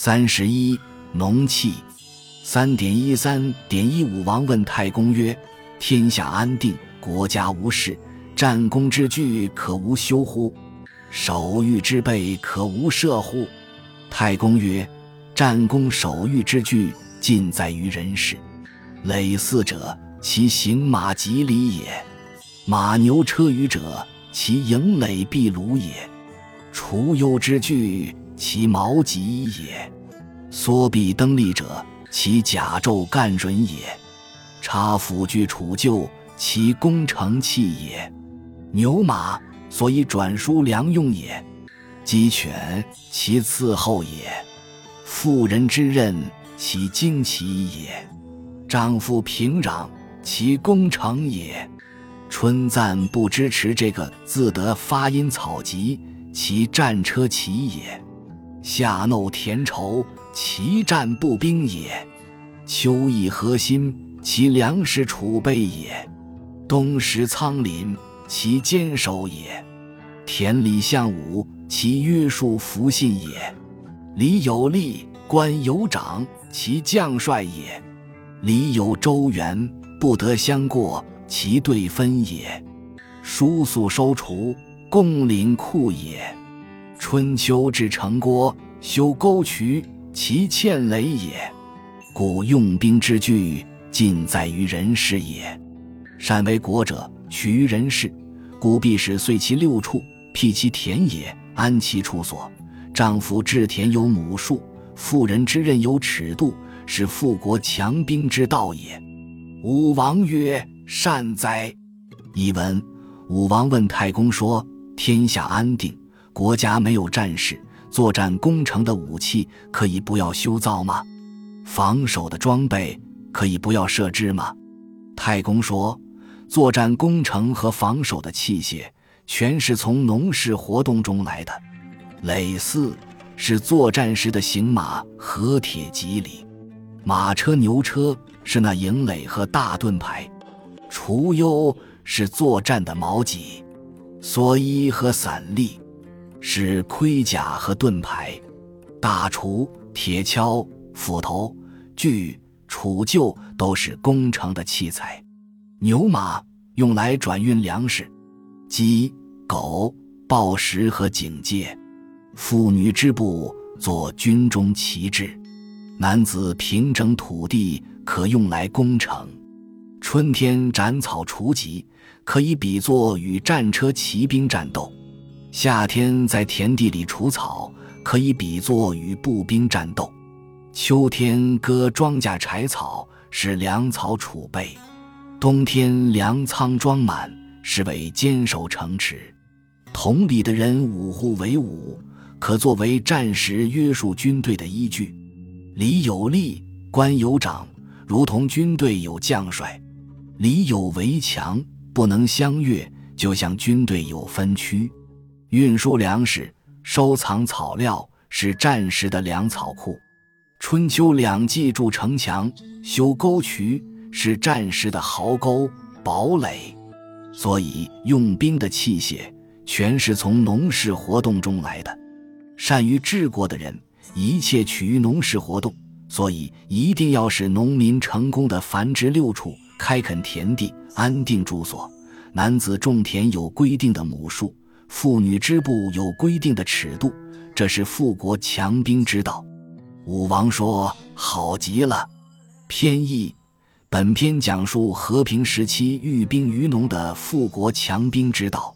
三十一，农气。三点一三点一五。王问太公曰：“天下安定，国家无事，战功之具可无休乎？守御之备可无赦乎？”太公曰：“战功守御之具，尽在于人事。累祀者，其行马及礼也；马牛车舆者，其营垒壁庐也。除忧之具。”其矛戟也，缩臂登立者，其甲胄干准也；插斧具杵臼，其攻城器也。牛马，所以转输粮用也；鸡犬，其伺候也；妇人之任，其旌旗也；丈夫平壤，其攻城也。春赞不支持这个字得发音草籍，其战车骑也。夏耨田畴，其战不兵也；秋意核心，其粮食储备也；冬食仓廪，其坚守也；田里相武，其约束服信也；礼有吏，官有长，其将帅也；礼有周原，不得相过，其对分也；叔宿收除，贡廪库也。春秋至成郭，修沟渠，其堑垒也。故用兵之具，尽在于人事也。善为国者，取于人事，故必使遂其六畜，辟其田野，安其处所。丈夫治田有亩数，妇人之任有尺度，是富国强兵之道也。武王曰：“善哉！”译文：武王问太公说：“天下安定。”国家没有战士，作战攻城的武器可以不要修造吗？防守的装备可以不要设置吗？太公说，作战攻城和防守的器械全是从农事活动中来的。累四是作战时的行马和铁蒺藜，马车牛车是那营垒和大盾牌，除忧是作战的矛戟，蓑衣和伞笠。是盔甲和盾牌，大锄、铁锹、斧头、锯、杵臼都是工程的器材。牛马用来转运粮食，鸡、狗、报时和警戒。妇女织布做军中旗帜，男子平整土地可用来攻城。春天斩草除疾，可以比作与战车骑兵战斗。夏天在田地里除草，可以比作与步兵战斗；秋天割庄稼柴草，是粮草储备；冬天粮仓装满，是为坚守城池。同里的人五户为伍，可作为战时约束军队的依据。礼有吏，官有长，如同军队有将帅；礼有围墙，不能相越，就像军队有分区。运输粮食、收藏草料是战时的粮草库；春秋两季筑城墙、修沟渠是战时的壕沟、堡垒。所以，用兵的器械全是从农事活动中来的。善于治国的人，一切取于农事活动，所以一定要使农民成功的繁殖六畜、开垦田地、安定住所。男子种田有规定的亩数。妇女织布有规定的尺度，这是富国强兵之道。武王说：“好极了。”偏义。本篇讲述和平时期寓兵于农的富国强兵之道。